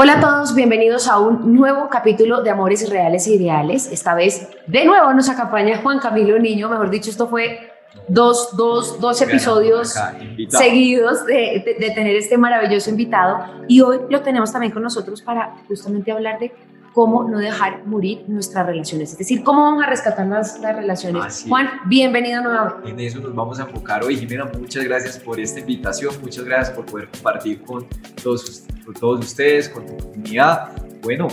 Hola a todos, bienvenidos a un nuevo capítulo de Amores Reales e Ideales. Esta vez, de nuevo, nos acompaña Juan Camilo Niño. Mejor dicho, esto fue dos, dos, dos episodios seguidos de, de- de tener este maravilloso invitado. Y hoy lo tenemos también con nosotros para justamente hablar de cómo no dejar morir nuestras relaciones. Es decir, cómo vamos a rescatar las, las relaciones. Así Juan, bienvenido nuevamente. En eso nos vamos a enfocar hoy. Jimena, muchas gracias por esta invitación, muchas gracias por poder compartir con todos, con todos ustedes, con tu comunidad. Bueno,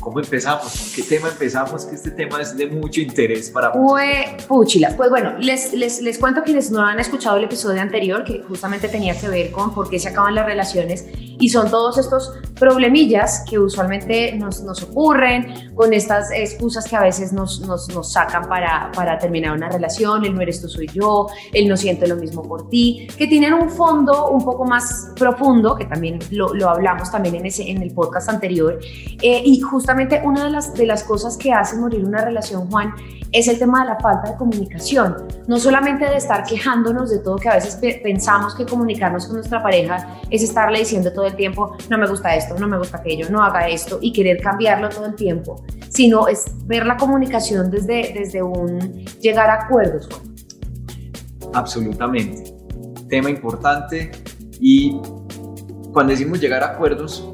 ¿cómo empezamos? ¿Con qué tema empezamos? Que este tema es de mucho interés para muchas Fue puchila. Pues bueno, les, les, les cuento quienes no han escuchado el episodio anterior, que justamente tenía que ver con por qué se acaban las relaciones, y son todos estos problemillas que usualmente nos, nos ocurren, con estas excusas que a veces nos, nos, nos sacan para, para terminar una relación, el no eres tú, soy yo, el no siento lo mismo por ti, que tienen un fondo un poco más profundo, que también lo, lo hablamos también en, ese, en el podcast anterior, eh, y justamente una de las, de las cosas que hace morir una relación, Juan, es el tema de la falta de comunicación. No solamente de estar quejándonos de todo, que a veces pe- pensamos que comunicarnos con nuestra pareja es estarle diciendo todo el tiempo, no me gusta esto, no me gusta aquello, no haga esto, y querer cambiarlo todo el tiempo, sino es ver la comunicación desde, desde un llegar a acuerdos. Absolutamente. Tema importante y cuando decimos llegar a acuerdos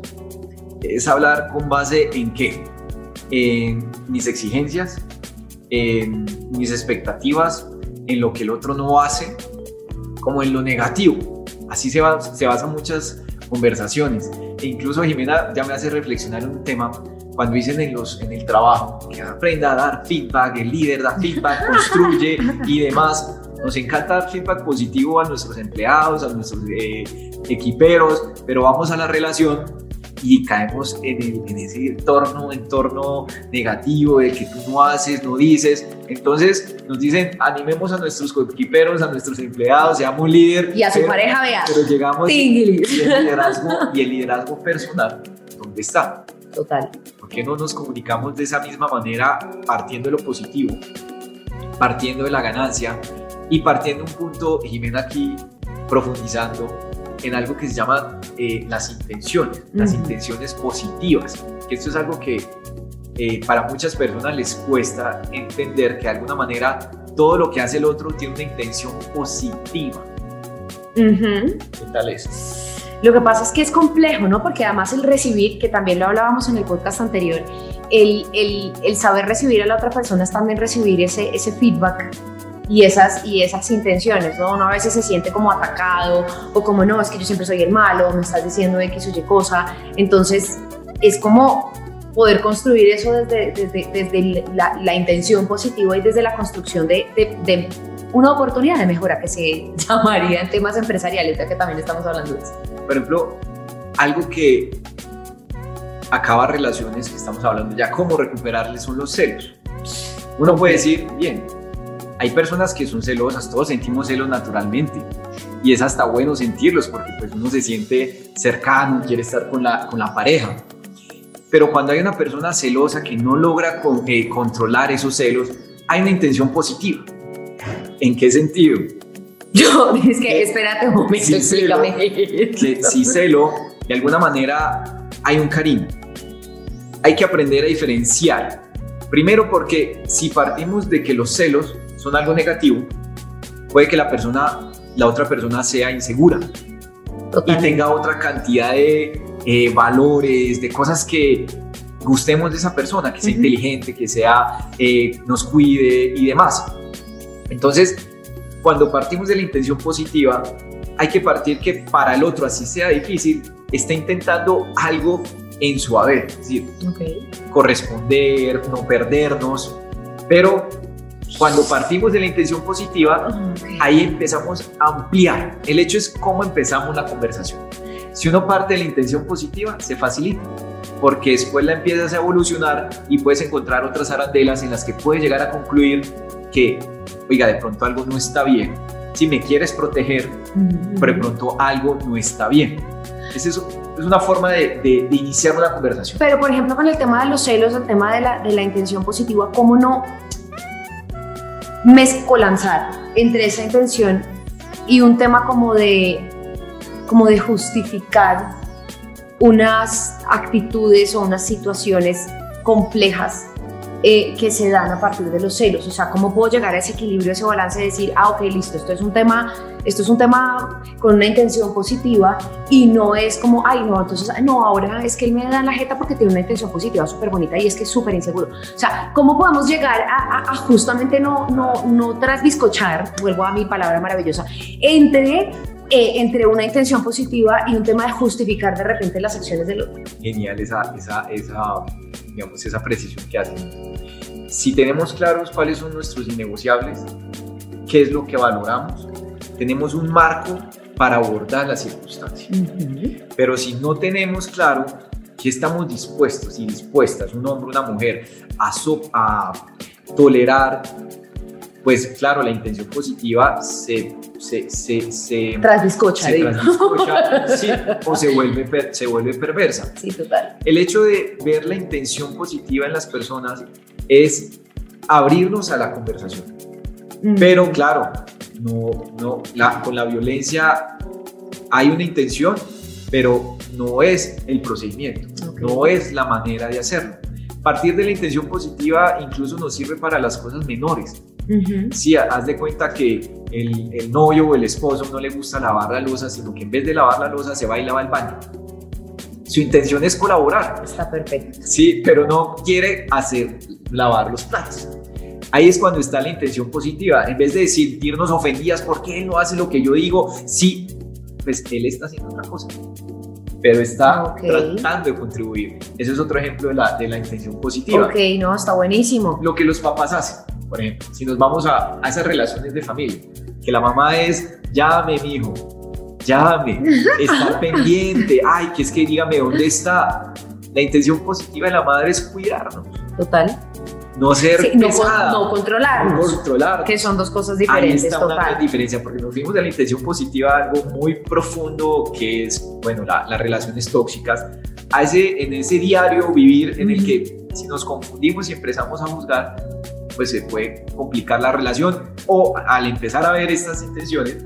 es hablar con base en qué? En mis exigencias, en mis expectativas, en lo que el otro no hace, como en lo negativo. Así se, va- se basan muchas conversaciones. E incluso Jimena ya me hace reflexionar un tema cuando dicen en, los, en el trabajo que aprenda a dar feedback, el líder da feedback, construye y demás. Nos encanta dar feedback positivo a nuestros empleados, a nuestros eh, equiperos, pero vamos a la relación y caemos en, el- en ese entorno, entorno negativo de que tú no haces, no dices. Entonces nos dicen, animemos a nuestros equiperos, a nuestros empleados, seamos líder. Y a su pero- pareja, vea. Pero llegamos y Tinguilis. el liderazgo, y el liderazgo personal, ¿dónde está? Total. ¿Por qué no nos comunicamos de esa misma manera partiendo de lo positivo, partiendo de la ganancia y partiendo un punto, Jimena, aquí profundizando en algo que se llama eh, las intenciones, las intenciones positivas? Que esto es algo que eh, para muchas personas les cuesta entender que de alguna manera todo lo que hace el otro tiene una intención positiva. Ujú. ¿Qué tal es? Lo que pasa es que es complejo, ¿no? Porque además el recibir, que también lo hablábamos en el podcast anterior, el, el- el saber recibir a la otra persona es también recibir ese, ese feedback y esas, y esas intenciones, ¿no? Uno a veces se siente como atacado o como, no, es que yo siempre soy el malo, me estás diciendo X o Y cosa. Entonces, es como poder construir eso desde, desde, desde la, la intención positiva y desde la construcción de, de- de una oportunidad de mejora que se llamaría en temas empresariales, ya que también estamos hablando de eso. Por ejemplo, algo que acaba relaciones, que estamos hablando ya cómo recuperarles, son los celos. Uno puede decir, bien, hay personas que son celosas, todos sentimos celos naturalmente. Y es hasta bueno sentirlos porque pues uno se siente cercano, quiere estar con la, con la pareja. Pero cuando hay una persona celosa que no logra con- eh, controlar esos celos, hay una intención positiva. ¿En qué sentido? Yo, es que Eh, espérate un momento, explícame. que si celo, de alguna manera hay un cariño. Hay que aprender a diferenciar. Primero porque si partimos de que los celos son algo negativo, puede que la persona, la otra persona sea insegura y tenga otra cantidad de eh, valores, de cosas que gustemos de esa persona, que sea Ujú. inteligente, que sea, eh, nos cuide y demás. Entonces, cuando partimos de la intención positiva, hay que partir que para el otro, así sea difícil, está intentando algo en su haber, es decir, Ok. corresponder, no perdernos, pero Cuando partimos de la intención positiva, ahí empezamos a ampliar. El hecho es cómo empezamos la conversación. Si uno parte de la intención positiva, se facilita, porque después la empiezas a evolucionar y puedes encontrar otras arandelas en las que puedes llegar a concluir que, oiga, de pronto algo no está bien. Si me quieres proteger, pero de pronto algo no está bien. Es eso, es una forma de, de- de iniciar una conversación. Pero, por ejemplo, con el tema de los celos, el tema de la, de la intención positiva, ¿cómo no mezcolanzar entre esa intención y un tema como de, como de justificar unas actitudes o unas situaciones complejas eh, que se dan a partir de los celos? O sea, ¿cómo puedo llegar a ese equilibrio, ese balance de decir, ah, ok, listo, esto es un tema, esto es un tema con una intención positiva y no es como, ay, no, entonces, no, ahora es que él me da la jeta porque tiene una intención positiva súper bonita y es que es súper inseguro. O sea, ¿cómo podemos llegar a, a- a justamente no, no, no trasbiscochar, vuelvo a mi palabra maravillosa, entre, eh, entre una intención positiva y un tema de justificar de repente las acciones del otro? genial esa, esa, esa, digamos, esa precisión que hacen. Si tenemos claros cuáles son nuestros innegociables, qué es lo que valoramos, tenemos un marco para abordar las circunstancias. Pero si no tenemos claro que estamos dispuestos y dispuestas, un hombre, una mujer, a, so- a tolerar, pues claro, la intención positiva se, se, se, se, Trasbiscocha, se sí, o se vuelve, per- se vuelve perversa. Sí, total. El hecho de ver la intención positiva en las personas es abrirnos a la conversación. Mm. Pero claro, no, no, la- con la violencia hay una intención, pero no es el procedimiento, no es la manera de hacerlo. Partir de la intención positiva incluso nos sirve para las cosas menores. Ujú. Si haz de cuenta que el, el novio o el esposo no le gusta lavar la losa, sino que en vez de lavar la losa se va y lava el baño. Su intención es colaborar, Está perfecto. sí, pero no quiere hacer lavar los platos. Ahí es cuando está la intención positiva. En vez de sentirnos ofendidas porque él no hace lo que yo digo, sí, pues él está haciendo otra cosa. Pero está Ok. tratando de contribuir. Ese es otro ejemplo de la, de la intención positiva. Ok, no, está buenísimo. Lo que los papás hacen, por ejemplo, si nos vamos a, a esas relaciones de familia, que la mamá es, llame, mi hijo, llame, estar pendiente, ay, que es que dígame dónde está. La intención positiva de la madre es cuidarnos, Total. No ser Sí, no, pesada, no controlarnos. no controlar. Que son dos cosas Ahí diferentes, está una gran total. diferencia, porque nos fuimos de la intención positiva a algo muy profundo que es, bueno, la- las relaciones tóxicas, a ese, en ese diario vivir en el que si nos confundimos y empezamos a juzgar, pues se puede complicar la relación o al empezar a ver estas intenciones,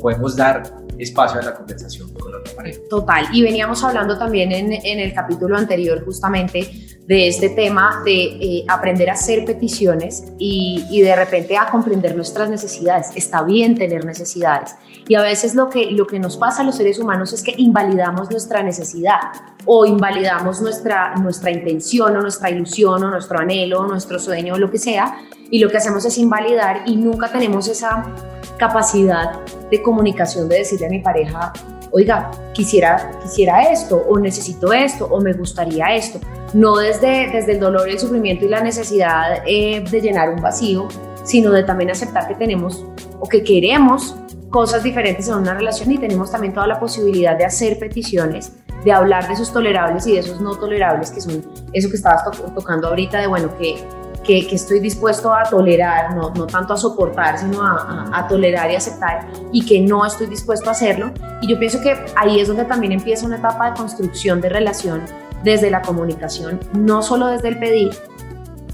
podemos dar espacio a la conversación con la otra pareja. Total. Y veníamos hablando también en, en el capítulo anterior justamente de este tema de eh, aprender a hacer peticiones y, de repente a comprender nuestras necesidades. Está bien tener necesidades. Y a veces lo que, lo que nos pasa a los seres humanos es que invalidamos nuestra necesidad o invalidamos nuestra, nuestra intención o nuestra ilusión o nuestro anhelo o nuestro sueño o lo que sea. Y lo que hacemos es invalidar y nunca tenemos esa capacidad de comunicación de decirle a mi pareja, oiga, quisiera, quisiera esto, o necesito esto, o me gustaría esto. No desde, desde el dolor, el sufrimiento y la necesidad eh, de llenar un vacío, sino de también aceptar que tenemos o que queremos cosas diferentes en una relación y tenemos también toda la posibilidad de hacer peticiones, de hablar de esos tolerables y de esos no tolerables, que son eso que estabas to- tocando ahorita, de bueno, que, que, que estoy dispuesto a tolerar, no, no tanto a soportar, sino a, a- a tolerar y aceptar, y que no estoy dispuesto a hacerlo. Y yo pienso que ahí es donde también empieza una etapa de construcción de relación desde la comunicación, no solo desde el pedir,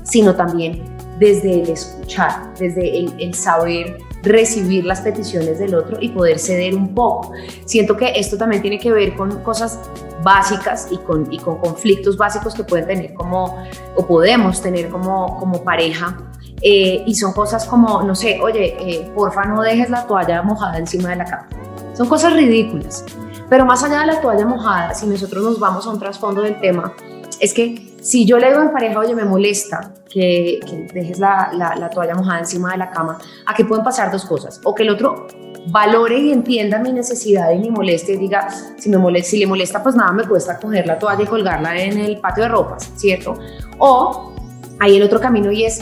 sino también desde el escuchar, desde el, el saber recibir las peticiones del otro y poder ceder un poco. Siento que esto también tiene que ver con cosas básicas y con, y con conflictos básicos que pueden tener como, o podemos tener como, como pareja. eh, y son cosas como, no sé, oye, eh, porfa no dejes la toalla mojada encima de la cama. Son cosas ridículas. Pero más allá de la toalla mojada, si nosotros nos vamos a un trasfondo del tema, es que si yo le digo a mi pareja, oye, me molesta que, que dejes la, la, la toalla mojada encima de la cama, aquí pueden pasar dos cosas. O que el otro valore y entienda mi necesidad y mi molestia y diga, si, me molesta, si le molesta, pues nada, me cuesta coger la toalla y colgarla en el patio de ropas, ¿cierto? O hay el otro camino y es,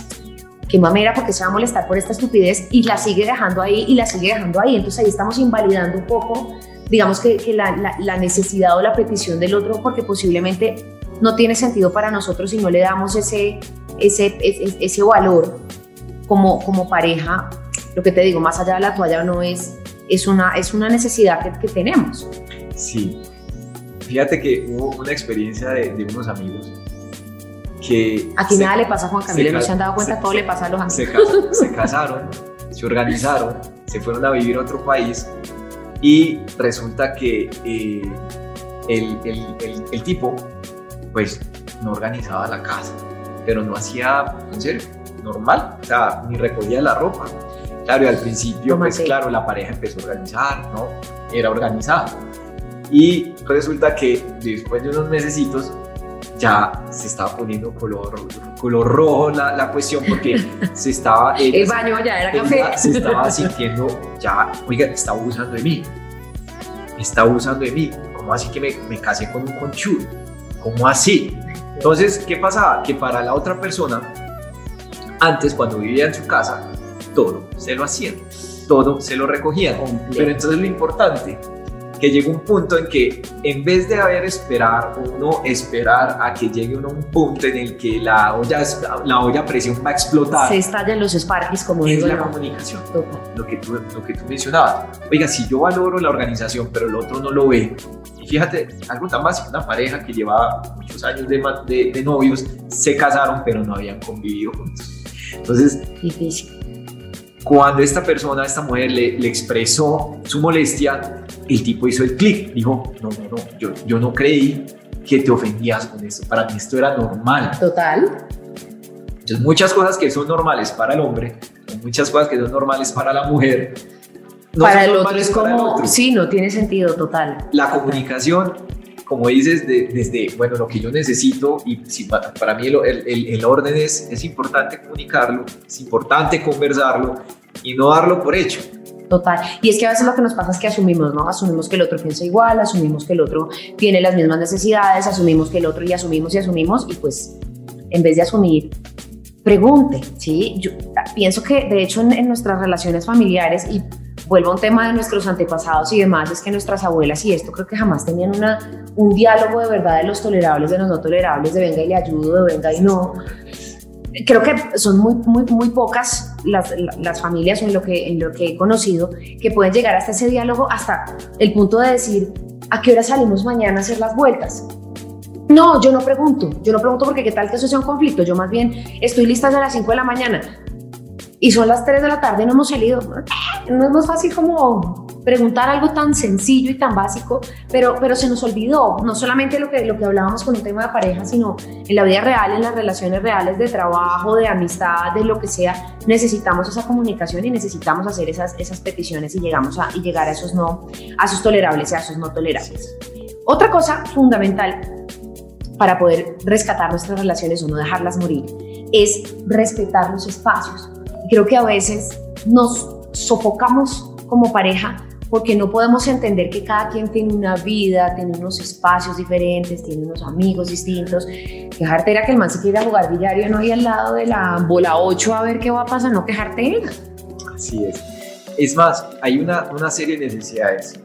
qué mamera, porque se va a molestar por esta estupidez y la sigue dejando ahí y la sigue dejando ahí. Entonces ahí estamos invalidando un poco, digamos que, que la, la- la necesidad o la petición del otro, porque posiblemente no tiene sentido para nosotros si no le damos ese, ese, ese, ese valor como, como pareja. Lo que te digo, más allá de la toalla no es, es, una, es una necesidad que, que tenemos. Sí. Fíjate que hubo una experiencia de, de unos amigos que... Aquí se- nada le pasa a Juan Camilo, no se han dado cuenta, se- todo le pasa a los amigos. se casaron, se organizaron, se fueron a vivir a otro país y resulta que eh, el, el- el- el tipo pues no organizaba la casa, pero no hacía, en serio, normal, o sea, ni recogía la ropa. Claro, y al principio, pues claro, la pareja empezó a organizar, ¿no? Era organizado. Y resulta que después de unos mesecitos ya se estaba poniendo color, color rojo la, la cuestión porque se estaba... ella El baño ya era café. se estaba sintiendo ya, oiga, está abusando de mí. Está abusando de mí. ¿Cómo así que me, me casé con un conchudo? ¿Cómo así? Entonces, ¿qué pasaba? Que para la otra persona, antes cuando vivía en su casa, todo se lo hacían, todo se lo recogían. Pero entonces lo importante, que llega un punto en que en vez de haber esperar o no esperar a que llegue uno a un punto en el que la olla, la olla a presión va a explotar, Se estallan los Sparkies, como es digo la yo. comunicación Total. lo que, tú, lo que tú mencionabas. Oiga, si yo valoro la organización, pero el otro no lo ve, y fíjate, algo tan básico, una pareja que llevaba muchos años de, de- de novios, se casaron, pero no habían convivido juntos. Entonces, Difícil. Cuando esta persona, esta mujer le, le expresó su molestia, el tipo hizo el clic, dijo, no, no, no, yo, yo no creí que te ofendías con esto, para mí esto era normal. Total. Entonces, muchas cosas que son normales para el hombre, muchas cosas que son normales para la mujer, no para son el normales es para el como, otro. sí, no tiene sentido, total. La comunicación, como dices, de- desde, bueno, lo que yo necesito, y si pa- para mí el, el- el orden es, es importante comunicarlo, es importante conversarlo y no darlo por hecho. Total. Y es que a veces lo que nos pasa es que asumimos, ¿no? Asumimos que el otro piensa igual, asumimos que el otro tiene las mismas necesidades, asumimos que el otro y asumimos y asumimos y pues en vez de asumir, pregunte, ¿sí? Yo pienso que de hecho en, en nuestras relaciones familiares y vuelvo a un tema de nuestros antepasados y demás, es que nuestras abuelas y esto creo que jamás tenían una, un diálogo de verdad de los tolerables, de los no tolerables, de venga y le ayudo, de venga y no. Creo que son muy, muy, muy pocas las, las familias en lo, que, en lo que he conocido que pueden llegar hasta ese diálogo, hasta el punto de decir, ¿a qué hora salimos mañana a hacer las vueltas? No, yo no pregunto, yo no pregunto porque qué tal que eso sea un conflicto, yo más bien estoy lista desde las 5 de la mañana y son las 3 de la tarde y no hemos salido. No es más fácil como preguntar algo tan sencillo y tan básico, pero, pero se nos olvidó, no solamente lo que, lo que hablábamos con un tema de pareja, sino en la vida real, en las relaciones reales de trabajo, de amistad, de lo que sea, necesitamos esa comunicación y necesitamos hacer esas, esas peticiones y, llegamos a, y llegar a esos, no, a esos tolerables y a esos no tolerables. Otra cosa fundamental para poder rescatar nuestras relaciones o no dejarlas morir es respetar los espacios. Creo que a veces nos sofocamos como pareja porque no podemos entender que cada quien tiene una vida, tiene unos espacios diferentes, tiene unos amigos distintos. Quejarte era que el man se quiera jugar billar y no ahí al lado de la bola 8 a ver qué va a pasar, no quejarte era. Así es. Es más, hay una, una serie de necesidades,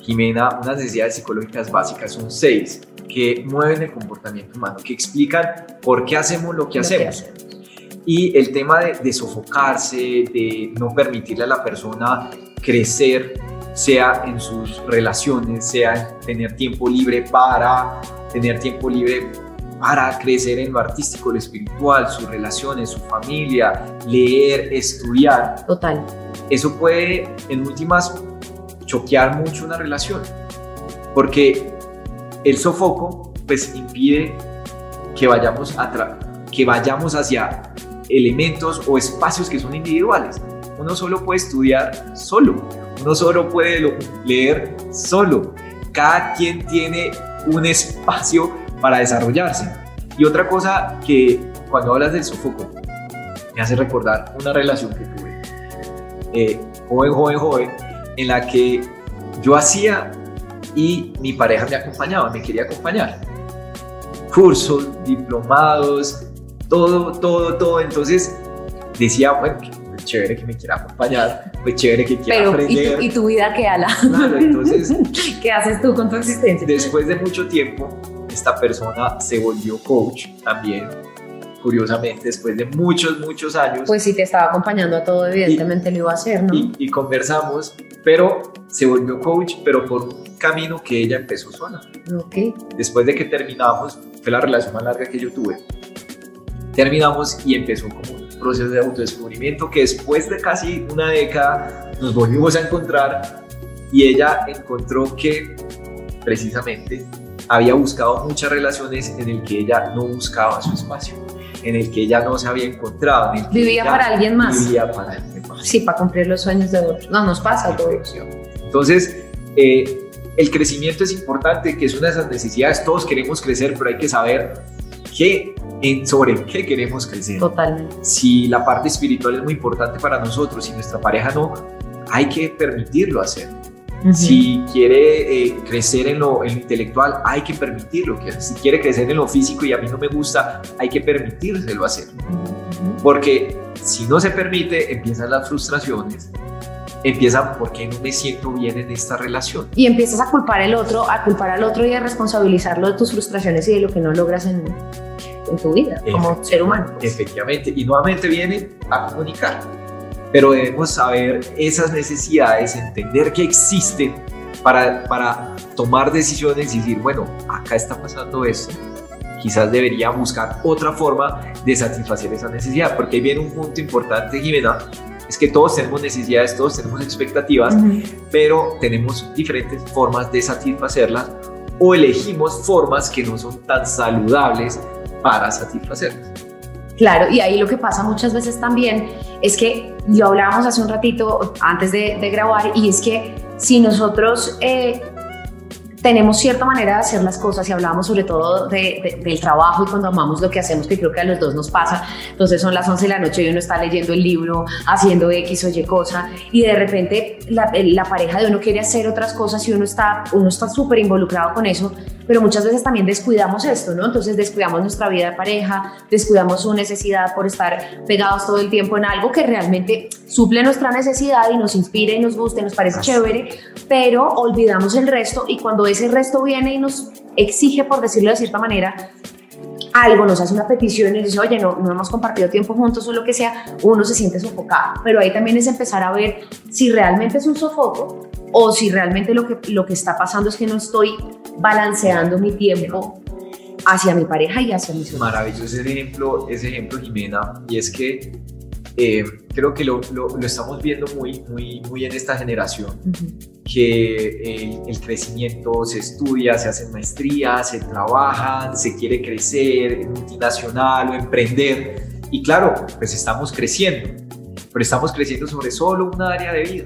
Jimena, unas necesidades psicológicas básicas, son seis, que mueven el comportamiento humano, que explican por qué hacemos lo que Lo que hacemos. Y el tema de, de sofocarse, de no permitirle a la persona crecer, sea en sus relaciones, sea en tener tiempo libre para tener tiempo libre para crecer en lo artístico, lo espiritual, sus relaciones, su familia, leer, estudiar. Total. Eso puede, en últimas, choquear mucho una relación, porque el sofoco, pues, impide que vayamos, a que vayamos hacia elementos o espacios que son individuales. Uno solo puede estudiar solo, uno solo puede leer solo. Cada quien tiene un espacio para desarrollarse. Y otra cosa que cuando hablas del sofoco, me hace recordar una relación que tuve, eh, joven, joven, joven, en la que yo hacía y mi pareja me acompañaba, me quería acompañar. Cursos, diplomados, todo, todo, todo. Entonces, decía, bueno, pues chévere que me quiera acompañar, pues chévere que quiera Pero, ¿y aprender. tu, ¿y tu vida qué, Ala? Claro, entonces, ¿Qué haces tú con tu existencia? después de mucho tiempo, esta persona se volvió coach también, curiosamente, después de muchos, muchos años. Pues si te estaba acompañando a todo, evidentemente lo iba a hacer, ¿no? y, y conversamos, pero se volvió coach, pero por un camino que ella empezó sola. Ok. Después de que terminamos, fue la relación más larga que yo tuve. Terminamos y empezó como un proceso de autodescubrimiento que después de casi una década nos volvimos a encontrar y ella encontró que precisamente había buscado muchas relaciones en el que ella no buscaba su espacio, en el que ella no se había encontrado. En el que Vivía para alguien más. Vivía para alguien más. Sí, para cumplir los sueños de otros. No, nos pasa a todos. Entonces, eh, el crecimiento es importante, que es una de esas necesidades. Todos queremos crecer, pero hay que saber qué, en, sobre qué queremos crecer. Totalmente. Si la parte espiritual es muy importante para nosotros y nuestra pareja no, hay que permitirlo hacer. Si quiere eh, crecer en lo, en lo intelectual, hay que permitirlo. Si quiere crecer en lo físico y a mí no me gusta, hay que permitírselo hacer. Ujú. Porque si no se permite, empiezan las frustraciones, empiezan por qué no me siento bien en esta relación. Y empiezas a culpar el otro, a culpar al otro y a responsabilizarlo de tus frustraciones y de lo que no logras en, en tu vida como ser humano. pues. Efectivamente, y nuevamente vienen a comunicar. Pero debemos saber esas necesidades, entender que existen para, para tomar decisiones y decir, bueno, acá está pasando esto. Quizás debería buscar otra forma de satisfacer esa necesidad, porque ahí viene un punto importante, Jimena, es que todos tenemos necesidades, todos tenemos expectativas, Ujú. pero tenemos diferentes formas de satisfacerlas o elegimos formas que no son tan saludables para satisfacerlas. Claro, y ahí lo que pasa muchas veces también es que lo hablábamos hace un ratito antes de, grabar y es que si nosotros eh, tenemos cierta manera de hacer las cosas y hablábamos sobre todo de- de- del trabajo y cuando amamos lo que hacemos, que creo que a los dos nos pasa, entonces son las 11 de la noche y uno está leyendo el libro, haciendo X o Y cosa y de repente la, la pareja de uno quiere hacer otras cosas y uno está uno está súper involucrado con eso, pero muchas veces también descuidamos esto, ¿no? Entonces descuidamos nuestra vida de pareja, descuidamos su necesidad por estar pegados todo el tiempo en algo que realmente suple nuestra necesidad y nos inspira y nos gusta y nos parece Así. chévere, pero olvidamos el resto y cuando ese resto viene y nos exige, por decirlo de cierta manera, algo, nos hace una petición y nos dice, oye, no, no hemos compartido tiempo juntos o lo que sea, uno se siente sofocado. Pero ahí también es empezar a ver si realmente es un sofoco o si realmente lo que, lo que está pasando es que no estoy balanceando mi tiempo hacia mi pareja y hacia mis sueños. Maravilloso ese ejemplo, ese ejemplo, Jimena, y es que eh, creo que lo, lo- lo estamos viendo muy, muy, muy en esta generación, que el, el crecimiento se estudia, se hacen maestrías, se trabajan, se quiere crecer, multinacional o emprender, y claro, pues estamos creciendo, pero estamos creciendo sobre solo una área de vida,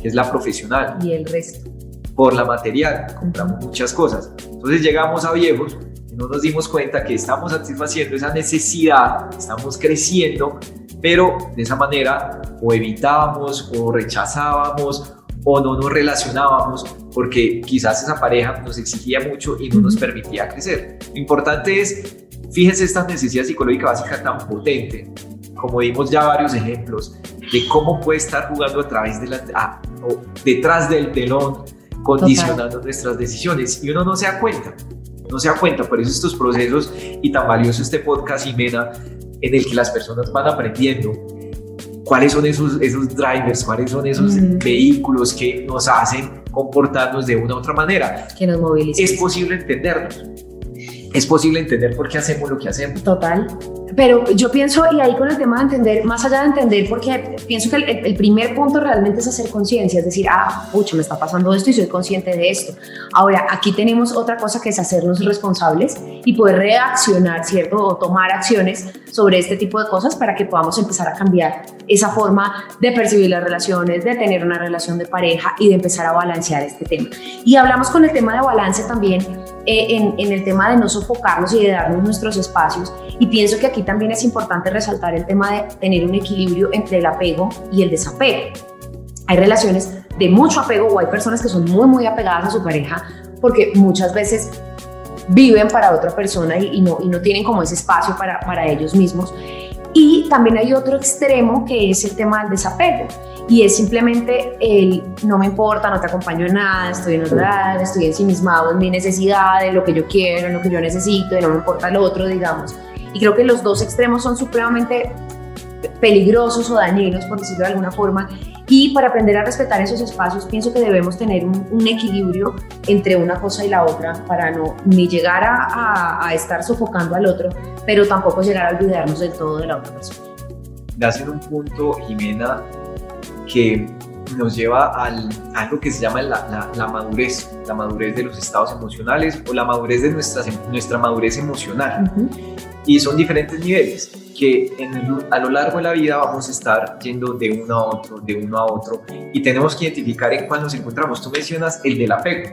que es la profesional. Y el resto. por la material, compramos muchas cosas. Entonces llegamos a viejos y no nos dimos cuenta que estamos satisfaciendo esa necesidad, estamos creciendo, pero de esa manera o evitábamos o rechazábamos o no nos relacionábamos porque quizás esa pareja nos exigía mucho y no nos permitía crecer. Lo importante es, fíjense esta necesidad psicológica básica tan potente, como dimos ya varios ejemplos, de cómo puede estar jugando a través de la, ah, o detrás del telón, condicionando nuestras decisiones y uno no se da cuenta, no se da cuenta, por eso estos procesos y tan valioso este podcast Jimena en el que las personas van aprendiendo cuáles son esos, esos drivers, cuáles son esos Mm. vehículos que nos hacen comportarnos de una u otra manera. Que nos moviliza. Es posible entenderlos, es posible entender por qué hacemos lo que hacemos. Total. Pero yo pienso, y ahí con el tema de entender, más allá de entender, porque pienso que el, primer punto realmente es hacer conciencia, es decir, ah, pucha, me está pasando esto y soy consciente de esto. Ahora, aquí tenemos otra cosa que es hacernos responsables y poder reaccionar, ¿cierto? O tomar acciones sobre este tipo de cosas para que podamos empezar a cambiar esa forma de percibir las relaciones, de tener una relación de pareja y de empezar a balancear este tema. Y hablamos con el tema de balance también en, en el tema de no sofocarnos y de darnos nuestros espacios. Y pienso que aquí también es importante resaltar el tema de tener un equilibrio entre el apego y el desapego. Hay relaciones de mucho apego o hay personas que son muy, muy apegadas a su pareja porque muchas veces viven para otra persona y, y no, y no tienen como ese espacio para, para ellos mismos. Y también hay otro extremo que es el tema del desapego. Y es simplemente el no me importa, no te acompaño en nada, estoy en otro lado, estoy ensimismado en mi necesidad, en lo que yo quiero, lo que yo necesito, y no me importa el otro, digamos. Y creo que los dos extremos son supremamente peligrosos o dañinos, por decirlo de alguna forma. Y para aprender a respetar esos espacios, pienso que debemos tener un, un equilibrio entre una cosa y la otra para no ni llegar a, a, a, estar sofocando al otro, pero tampoco llegar a olvidarnos del todo de la otra persona. Das en un punto, Jimena, que nos lleva al, a algo que se llama la, la, la, madurez, la madurez de los estados emocionales o la madurez de nuestra, nuestra madurez emocional. Uh -huh. Y son diferentes niveles que en el, a lo largo de la vida vamos a estar yendo de uno a otro, de uno a otro, y tenemos que identificar en cuál nos encontramos. Tú mencionas el del apego.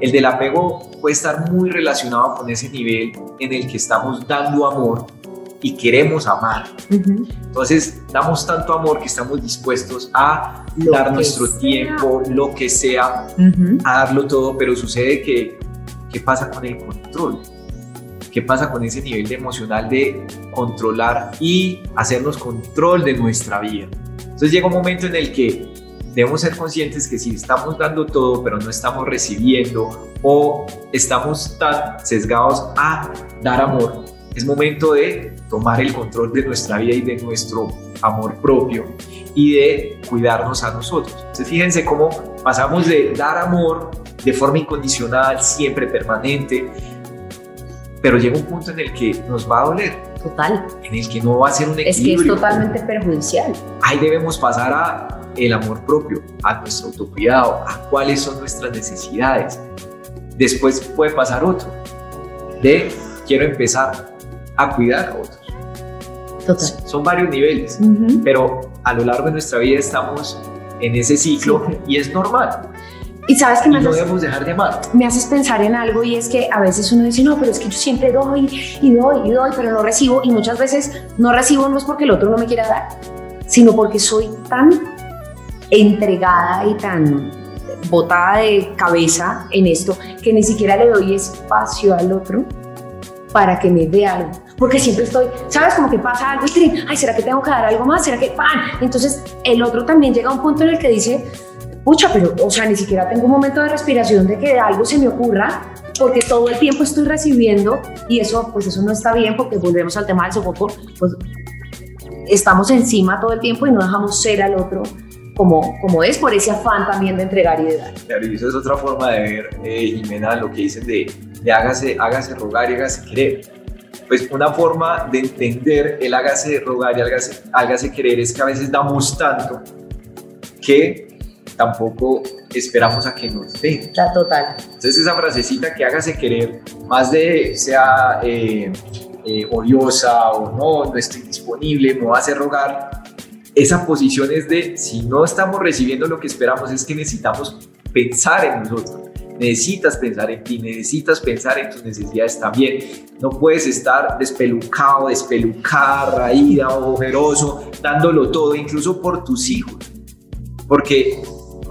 El del apego puede estar muy relacionado con ese nivel en el que estamos dando amor y queremos amar. Uh -huh. Entonces, damos tanto amor que estamos dispuestos a lo dar nuestro sea. tiempo, lo que sea, uh -huh. a darlo todo, pero sucede que, ¿qué pasa con el control? ¿Qué pasa con ese nivel de emocional de controlar y hacernos control de nuestra vida? Entonces llega un momento en el que debemos ser conscientes que si estamos dando todo pero no estamos recibiendo o estamos tan sesgados a dar amor, es momento de tomar el control de nuestra vida y de nuestro amor propio y de cuidarnos a nosotros. Entonces fíjense cómo pasamos de dar amor de forma incondicional, siempre permanente, pero llega un punto en el que nos va a doler. Total. En el que no va a ser un equilibrio. Es que es totalmente perjudicial. Ahí debemos pasar a el amor propio, a nuestro autocuidado, a cuáles son nuestras necesidades. Después puede pasar otro, de quiero empezar a cuidar a otros. Total. Son varios niveles, uh -huh. pero a lo largo de nuestra vida estamos en ese ciclo sí. y es normal. Y sabes que y me, no haces, debemos dejar de amar. me haces pensar en algo y es que a veces uno dice, no, pero es que yo siempre doy y doy y doy, pero no recibo. Y muchas veces no recibo no es porque el otro no me quiera dar, sino porque soy tan entregada y tan botada de cabeza en esto que ni siquiera le doy espacio al otro para que me dé algo. Porque siempre estoy, ¿sabes? Como que pasa algo y ay, ¿será que tengo que dar algo más? ¿Será que pan? Entonces el otro también llega a un punto en el que dice, pucha, pero, o sea, ni siquiera tengo un momento de respiración de que algo se me ocurra, porque todo el tiempo estoy recibiendo y eso, pues eso no está bien, porque volvemos al tema del sofoco, pues estamos encima todo el tiempo y no dejamos ser al otro como, como es, por ese afán también de entregar y de dar. Claro, y eso es otra forma de ver, eh, Jimena, lo que dicen de, de hágase, hágase rogar y hágase querer. Pues una forma de entender el hágase rogar y hágase, hágase querer es que a veces damos tanto que tampoco esperamos a que nos den. La total. Entonces esa frasecita que hágase querer, más de sea eh, eh, odiosa o no, no estoy disponible, me va a hacer rogar, esa posición es de si no estamos recibiendo lo que esperamos es que necesitamos pensar en nosotros. Necesitas pensar en ti, necesitas pensar en tus necesidades también. No puedes estar despelucado, despelucada, raída, ojeroso, dándolo todo, incluso por tus hijos. Porque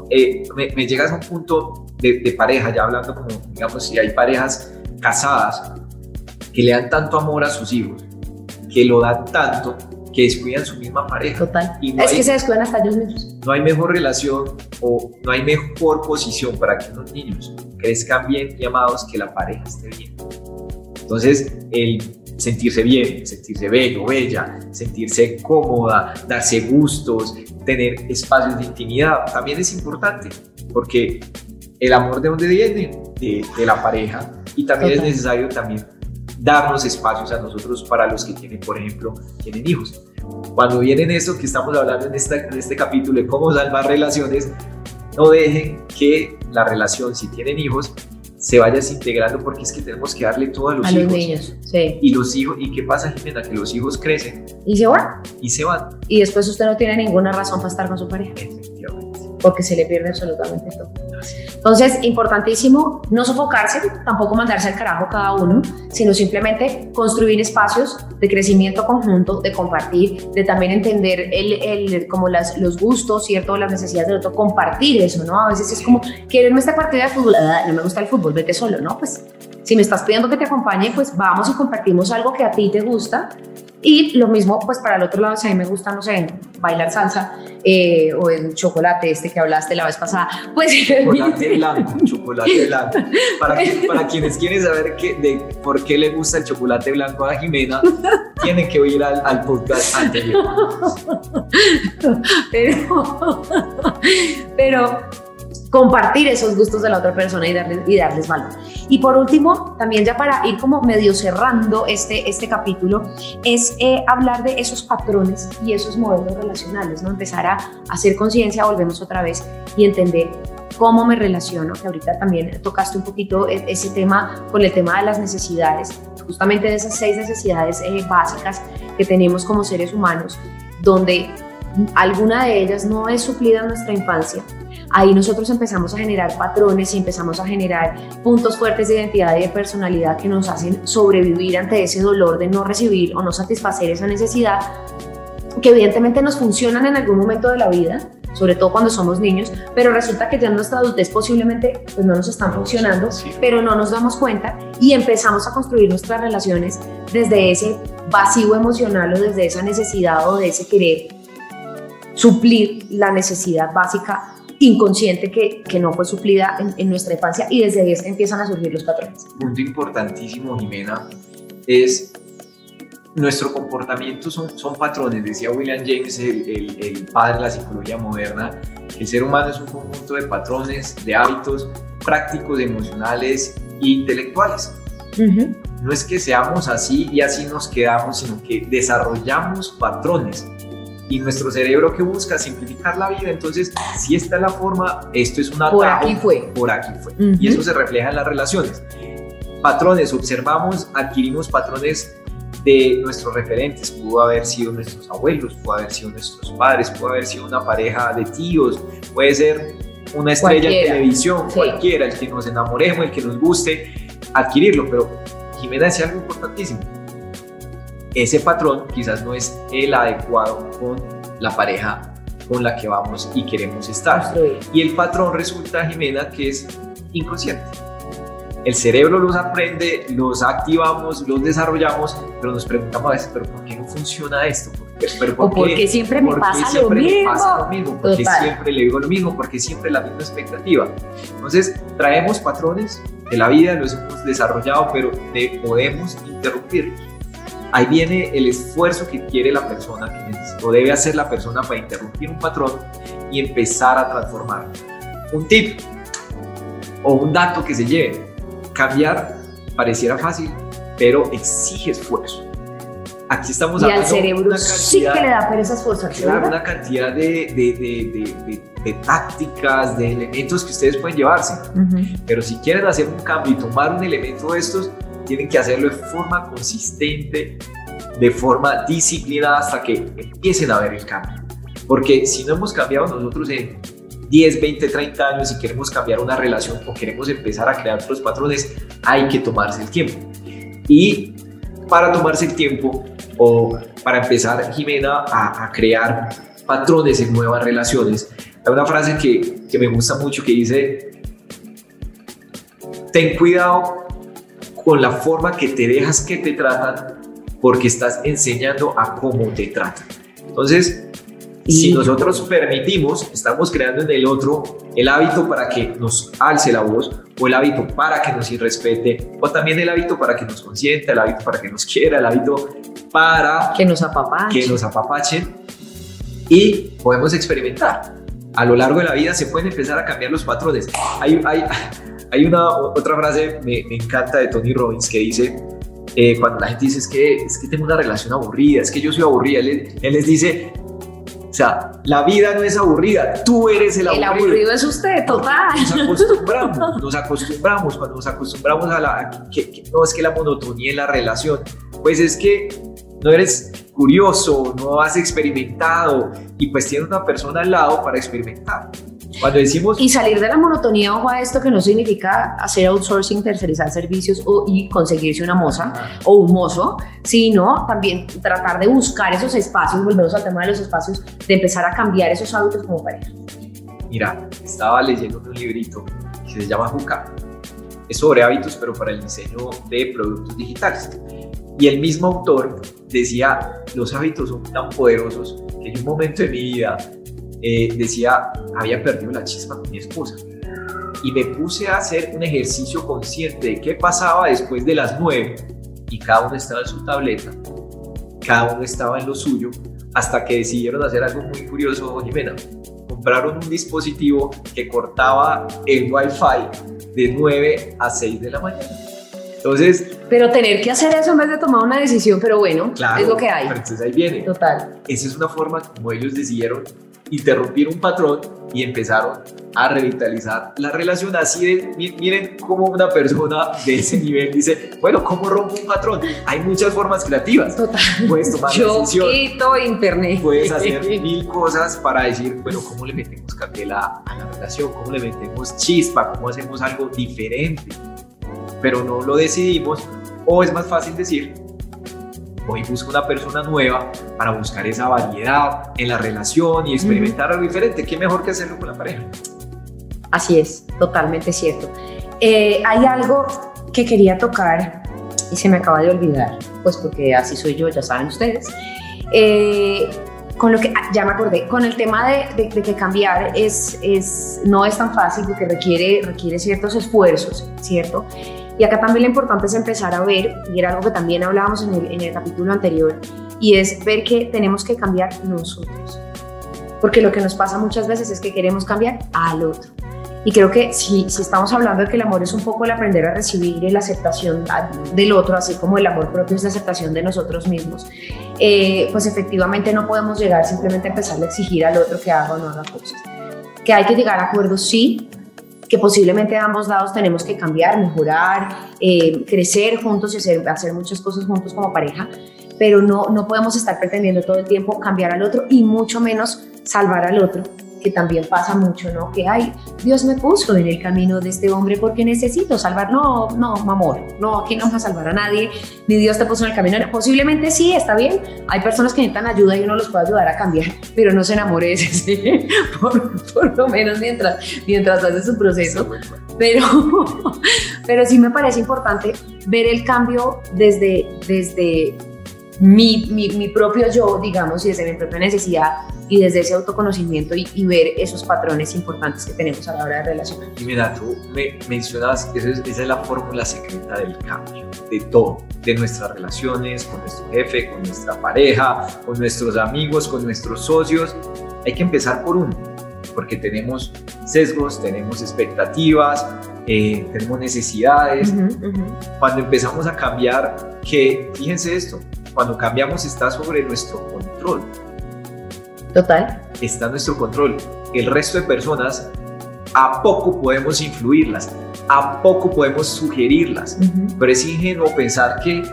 eh, me, me, llegas a un punto de, de, pareja, ya hablando como, digamos, si hay parejas casadas que le dan tanto amor a sus hijos, que lo dan tanto, que descuidan su misma pareja. Total. Y no es hay, que se descuidan hasta ellos mismos. No hay mejor relación o no hay mejor posición para que unos niños crezcan bien y amados que la pareja esté bien. Entonces, el sentirse bien, sentirse bello, bella, sentirse cómoda, darse gustos, tener espacios de intimidad, también es importante, porque el amor de dónde viene? De, de la pareja y también es necesario también darnos espacios a nosotros para los que tienen, por ejemplo, tienen hijos. Cuando vienen eso que estamos hablando en, esta, en este capítulo de cómo salvar relaciones, no dejen que la relación, si tienen hijos, se vaya desintegrando porque es que tenemos que darle todo a los a hijos. los niños, sí. Y los hijos, ¿y qué pasa, Jimena? Que los hijos crecen. Y se van. Y se van. Y después usted no tiene ninguna razón para estar con su pareja. Efectivamente. Porque se le pierde absolutamente todo. Entonces, importantísimo no sofocarse, tampoco mandarse al carajo cada uno, sino simplemente construir espacios de crecimiento conjunto, de compartir, de también entender el, el, como las, los gustos, ¿cierto? Las necesidades del otro, compartir eso, ¿no? A veces es como, ¿quieren esta partida de fútbol? Ah, no me gusta el fútbol, vete solo, ¿no? Pues si me estás pidiendo que te acompañe, pues vamos y compartimos algo que a ti te gusta Y lo mismo, pues para el otro lado, si a mí me gusta, no sé, bailar salsa eh, o el chocolate este que hablaste la vez pasada, pues... Chocolate blanco, chocolate blanco. Para, quienes quieren saber que, de por qué le gusta el chocolate blanco a Jimena, tienen que oír al, al podcast anterior. pero, pero compartir esos gustos de la otra persona y darles, y darles valor. Y por último, también ya para ir como medio cerrando este, este capítulo, es eh, hablar de esos patrones y esos modelos relacionales, ¿no? Empezar a hacer conciencia, volvemos otra vez, y entender cómo me relaciono, que ahorita también tocaste un poquito e- ese tema con el tema de las necesidades, justamente de esas seis necesidades eh, básicas que tenemos como seres humanos, donde alguna de ellas no es suplida en nuestra infancia, ahí nosotros empezamos a generar patrones y empezamos a generar puntos fuertes de identidad y de personalidad que nos hacen sobrevivir ante ese dolor de no recibir o no satisfacer esa necesidad, que evidentemente nos funcionan en algún momento de la vida, sobre todo cuando somos niños, pero resulta que ya en nuestra adultez posiblemente pues no nos están funcionando, Sí. pero no nos damos cuenta y empezamos a construir nuestras relaciones desde ese vacío emocional o desde esa necesidad o de ese querer suplir la necesidad básica inconsciente que, que no fue suplida en, en nuestra infancia y desde ahí es que empiezan a surgir los patrones. punto importantísimo, Jimena, es nuestro comportamiento son, son patrones. Decía William James, el, el- el padre de la psicología moderna, el ser humano es un conjunto de patrones, de hábitos prácticos, emocionales e intelectuales. No es que seamos así y así nos quedamos, sino que desarrollamos patrones. Y nuestro cerebro que busca simplificar la vida, entonces, si esta es la forma, esto es una Por aquí fue. por aquí fue. Ujú. Y eso se refleja en las relaciones. Patrones, observamos, adquirimos patrones de nuestros referentes. Pudo haber sido nuestros abuelos, pudo haber sido nuestros padres, pudo haber sido una pareja de tíos, puede ser una estrella Cualquiera. en televisión, Sí. cualquiera, el que nos enamoremos, el que nos guste, adquirirlo. Pero Jimena decía algo importantísimo. Ese patrón quizás no es el adecuado con la pareja con la que vamos y queremos estar. Y el patrón resulta, Jimena, que es inconsciente. El cerebro los aprende, los activamos, los desarrollamos, pero nos preguntamos a veces, ¿pero por qué no funciona esto? ¿Por qué- pero O porque siempre me por qué pasa lo siempre me mismo. pasa lo mismo? ¿Por qué Total. siempre le digo lo mismo? ¿Por qué siempre la misma expectativa? Entonces, traemos patrones de la vida, los hemos desarrollado, pero de- podemos interrumpirlos. Ahí viene el esfuerzo que quiere la persona, que neces- o debe hacer la persona para interrumpir un patrón y empezar a transformarlo. Un tip o un dato que se lleve. Cambiar pareciera fácil, pero exige esfuerzo. Aquí estamos Y al hablando cerebro una sí que cantidad- le da pereza esforzarse, Claro, una cantidad de, de- de- de- tácticas, de elementos que ustedes pueden llevarse. Pero si quieren hacer un cambio y tomar un elemento de estos, tienen que hacerlo de forma consistente, de forma disciplinada hasta que empiecen a ver el cambio. Porque si no hemos cambiado nosotros en 10, 20, 30 años y queremos cambiar una relación o queremos empezar a crear otros patrones, hay que tomarse el tiempo. Y para tomarse el tiempo o para empezar, Jimena, a, a crear patrones en nuevas relaciones, hay una frase que, que me gusta mucho que dice, ten cuidado con la forma que te dejas que te tratan porque estás enseñando a cómo te tratan. Entonces, si Y- nosotros permitimos, estamos creando en el otro el hábito para que nos alce la voz, o el hábito para que nos irrespete, o también el hábito para que nos consienta, el hábito para que nos quiera, el hábito para Que nos apapache. que nos apapachen y podemos experimentar. A lo largo de la vida se pueden empezar a cambiar los patrones. Hay, hay, hay una otra frase, me, me encanta de Tony Robbins, que dice, eh, cuando la gente dice es que, es que tengo una relación aburrida, es que yo soy aburrida, él, él les dice, o sea, la vida no es aburrida, tú eres el El aburrido. aburrido es usted, total. Nos acostumbramos, nos acostumbramos, cuando nos acostumbramos a la... que- que- no, es que la monotonía en la relación, pues es que no eres curioso, no has experimentado y pues tienes una persona al lado para experimentar. Cuando decimos... Y salir de la monotonía, ojo a esto, que no significa hacer outsourcing, tercerizar servicios o, y conseguirse una moza o un mozo, sino también tratar de buscar esos espacios, volvemos al tema de los espacios, de empezar a cambiar esos hábitos como pareja. Mira, estaba leyendo un librito que se llama Juca. Es sobre hábitos, pero para el diseño de productos digitales. Y el mismo autor decía, los hábitos son tan poderosos que en un momento de mi vida eh, decía, había perdido la chispa con mi esposa. Y me puse a hacer un ejercicio consciente de qué pasaba después de las nueve. Y cada uno estaba en su tableta, cada uno estaba en lo suyo, hasta que decidieron hacer algo muy curioso, Jimena. Compraron un dispositivo que cortaba el wifi de 9 a 6 de la mañana. Entonces, Pero tener que hacer eso en vez de tomar una decisión, pero bueno, claro, es lo que hay. pero entonces ahí viene. Total. Esa es una forma como ellos decidieron interrumpir un patrón y empezaron a revitalizar la relación. Así de, mi- miren cómo una persona de ese nivel dice, bueno, ¿cómo rompo un patrón? Hay muchas formas creativas. Total. Puedes tomar Yo decisión, quito internet. puedes hacer mil cosas para decir, bueno, ¿cómo le metemos candela a la relación? ¿Cómo le metemos chispa? ¿Cómo hacemos algo diferente? Pero no lo decidimos. O es más fácil decir, hoy busco una persona nueva para buscar esa variedad en la relación y experimentar algo diferente. ¿Qué mejor que hacerlo con la pareja? Así es, totalmente cierto. Eh, hay algo que quería tocar y se me acaba de olvidar, pues porque así soy yo, ya saben ustedes. Eh, con lo que, ah, ya me acordé, con el tema de, de- de que cambiar es, es, no es tan fácil porque requiere, requiere ciertos esfuerzos, ¿cierto? Y acá también lo importante es empezar a ver, y era algo que también hablábamos en el, en el capítulo anterior, y es ver que tenemos que cambiar nosotros. Porque lo que nos pasa muchas veces es que queremos cambiar al otro. Y creo que si, si estamos hablando de que el amor es un poco el aprender a recibir y la aceptación del otro, así como el amor propio es la aceptación de nosotros mismos, eh, pues efectivamente no podemos llegar simplemente a empezar a exigir al otro que haga o no haga cosas. Que hay que llegar a acuerdos, sí, que posiblemente a ambos lados tenemos que cambiar, mejorar, eh, crecer juntos y hacer, hacer muchas cosas juntos como pareja, pero no, no podemos estar pretendiendo todo el tiempo cambiar al otro y mucho menos salvar al otro, que también pasa mucho, ¿no? Que, ay, Dios me puso en el camino de este hombre porque necesito salvar. No, no, amor, no, aquí no vamos a salvar a nadie, ni Dios te puso en el camino. Posiblemente sí, está bien. Hay personas que necesitan ayuda y uno los puede ayudar a cambiar, pero no se enamore ¿sí? por, por lo menos mientras, mientras hace su proceso. Pero, pero sí me parece importante ver el cambio desde, desde mi, mi, mi propio yo, digamos, y desde mi propia necesidad y desde ese autoconocimiento y, y ver esos patrones importantes que tenemos a la hora de relacionar. Y mira, tú me mencionas, esa es, esa es la fórmula secreta del cambio, de todo, de nuestras relaciones, con nuestro jefe, con nuestra pareja, con nuestros amigos, con nuestros socios. Hay que empezar por uno, porque tenemos sesgos, tenemos expectativas, eh, tenemos necesidades. Cuando empezamos a cambiar, que fíjense esto, cuando cambiamos está sobre nuestro control Total. está en nuestro control. El resto de personas, a poco podemos influirlas, a poco podemos sugerirlas, pero es ingenuo pensar que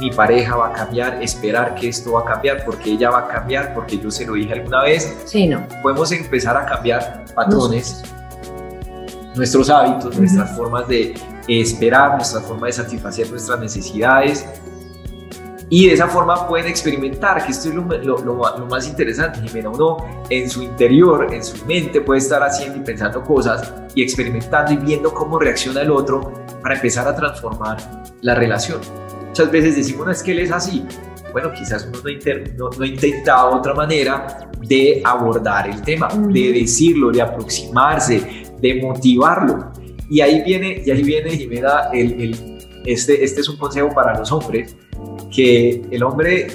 mi pareja va a cambiar, esperar que esto va a cambiar, porque ella va a cambiar, porque yo se lo dije alguna vez. Sí, no. Podemos empezar a cambiar patrones, nuestros hábitos, nuestras formas de esperar, nuestra forma de satisfacer nuestras necesidades. Y de esa forma pueden experimentar, que esto es lo, lo- lo- lo más interesante, Jimena, uno en su interior, en su mente puede estar haciendo y pensando cosas y experimentando y viendo cómo reacciona el otro para empezar a transformar la relación. Muchas veces decimos, no es que él es así. Bueno, quizás uno no, inter- no- intentado otra manera de abordar el tema, de decirlo, de aproximarse, de motivarlo. Y ahí viene, y ahí viene Jimena, el, el- este, este es un consejo para los hombres, que el hombre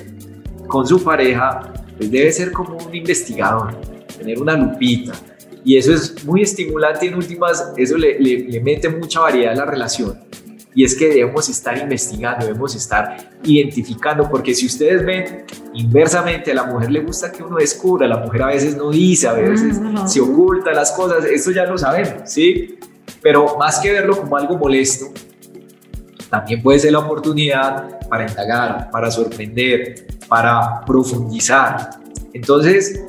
con su pareja pues debe ser como un investigador, tener una lupita. Y eso es muy estimulante y en últimas, eso le, le- le mete mucha variedad a la relación. Y es que debemos estar investigando, debemos estar identificando, porque si ustedes ven inversamente, a la mujer le gusta que uno descubra, la mujer a veces no dice, a veces Ujú. se oculta las cosas, esto ya lo sabemos, ¿sí? Pero más que verlo como algo molesto, también puede ser la oportunidad para indagar, para sorprender, para profundizar. Entonces,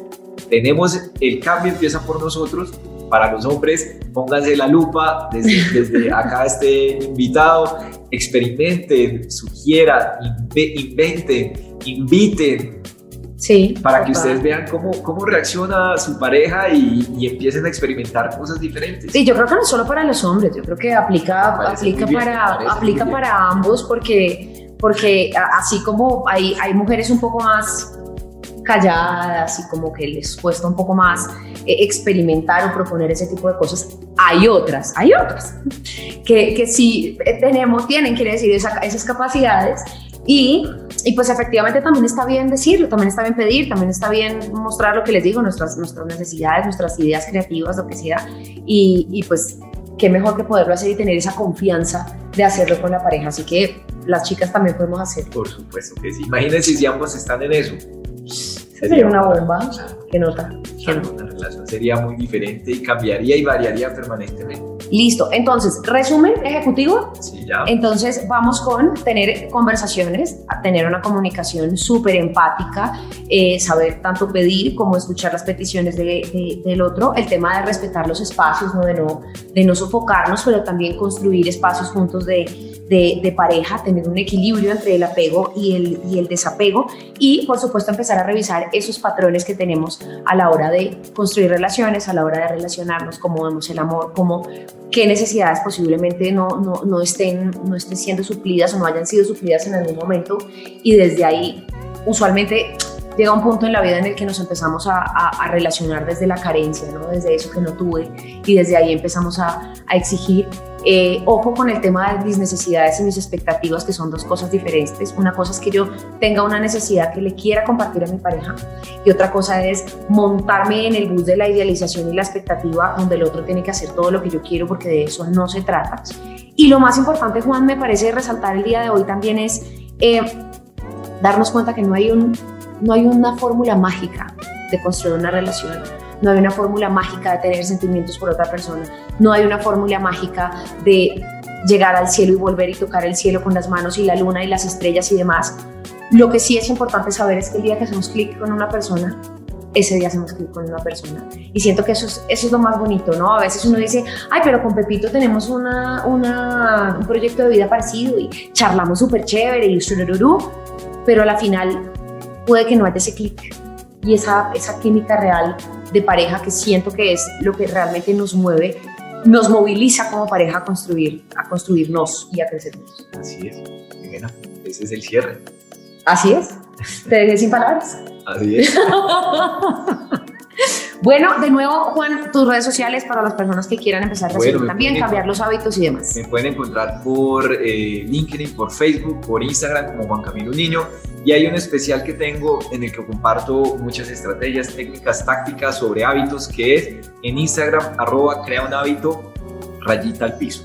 tenemos el cambio empieza por nosotros. Para los hombres, pónganse la lupa desde, desde acá este invitado, experimenten, sugieran, inve- inventen, inviten, Sí. para que total. ustedes vean cómo, cómo reacciona su pareja y, y empiecen a experimentar cosas diferentes. Sí, yo creo que no solo para los hombres, yo creo que aplica, aplica, bien, para, aplica para ambos porque, porque a- así como hay, hay mujeres un poco más calladas y como que les cuesta un poco más eh, experimentar o proponer ese tipo de cosas, hay otras, hay otras que, que sí tenemos, tienen, quiere decir, esa- esas capacidades y, y pues efectivamente también está bien decirlo, también está bien pedir, también está bien mostrar lo que les digo, nuestras, nuestras necesidades, nuestras ideas creativas, lo que sea, y, y pues qué mejor que poderlo hacer y tener esa confianza de hacerlo con la pareja, así que las chicas también podemos hacerlo. Por supuesto que sí. Imagínense si ambos están en eso. Sería una bomba, que nota, Claro, nota. la relación sería muy diferente y cambiaría y variaría permanentemente. Listo, entonces, resumen ejecutivo, Sí, ya. Entonces vamos con tener conversaciones, a tener una comunicación súper empática, eh, saber tanto pedir como escuchar las peticiones de- de- del otro, el tema de respetar los espacios, ¿no? De, no, de no sofocarnos, pero también construir espacios juntos de, de- pareja, tener un equilibrio entre el apego y el, y el desapego y por supuesto empezar a revisar esos patrones que tenemos a la hora de construir relaciones, a la hora de relacionarnos, cómo vemos el amor, cómo qué necesidades posiblemente no, no, no, estén, no estén siendo suplidas o no hayan sido suplidas en algún momento. Y desde ahí usualmente llega un punto en la vida en el que nos empezamos a, a- a relacionar desde la carencia, ¿no? desde eso que no tuve y desde ahí empezamos a, a exigir. Eh, ojo con el tema de mis necesidades y mis expectativas, que son dos cosas diferentes. Una cosa es que yo tenga una necesidad que le quiera compartir a mi pareja y otra cosa es montarme en el bus de la idealización y la expectativa donde el otro tiene que hacer todo lo que yo quiero porque de eso no se trata. Y lo más importante, Juan, me parece resaltar el día de hoy también es eh, darnos cuenta que no hay, un, no hay una fórmula mágica de construir una relación. No hay una fórmula mágica de tener sentimientos por otra persona. No hay una fórmula mágica de llegar al cielo y volver y tocar el cielo con las manos y la luna y las estrellas y demás. Lo que sí es importante saber es que el día que hacemos clic con una persona, ese día hacemos clic con una persona. Y siento que eso es, lo más bonito, ¿no? A veces uno dice, ay, pero con Pepito tenemos un proyecto de vida parecido y charlamos súper chévere y shurururú, pero a la final puede que no haya ese clic y esa, esa química real de pareja que siento que es lo que realmente nos mueve, nos moviliza como pareja a construir, a construirnos y a crecernos. Así es. Jimena, ese es el cierre. Así es. Te dejé sin palabras. Así es. Bueno, de nuevo, Juan, tus redes sociales para las personas que quieran empezar a Bueno, también, pueden- cambiar los hábitos y demás. Me pueden encontrar por eh, LinkedIn, por Facebook, por Instagram como Juan Camilo Niño. Y hay un especial que tengo en el que comparto muchas estrategias, técnicas, tácticas sobre hábitos, que es en Instagram, arroba crea un hábito, rayita al piso.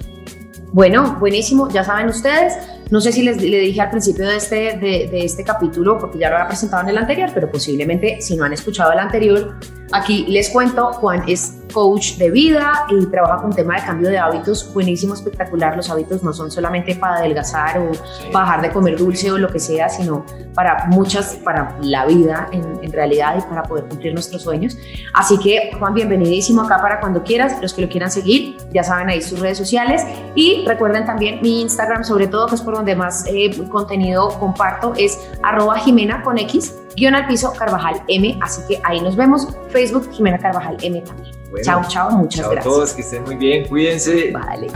Bueno, buenísimo, ya saben ustedes. No sé si les le dije al principio de este, de, de este capítulo, porque ya lo había presentado en el anterior, pero posiblemente si no han escuchado el anterior, aquí les cuento, Juan es coach de vida y trabaja con tema de cambio de hábitos, buenísimo, espectacular. Los hábitos no son solamente para adelgazar o dejar de comer dulce o lo que sea, sino para muchas, para la vida en, en realidad y para poder cumplir nuestros sueños. Así que, Juan, bienvenidísimo acá para cuando quieras. Los que lo quieran seguir, ya saben ahí sus redes sociales. Y recuerden también mi Instagram, sobre todo, que es por donde más eh, contenido comparto, es arroba Jimena con X, guion al piso Carvajal M. Así que ahí nos vemos. Facebook, Jimena Carvajal M también. Bueno, chao, chao, muchas chao gracias. a todos, que estén muy bien, cuídense. Vale.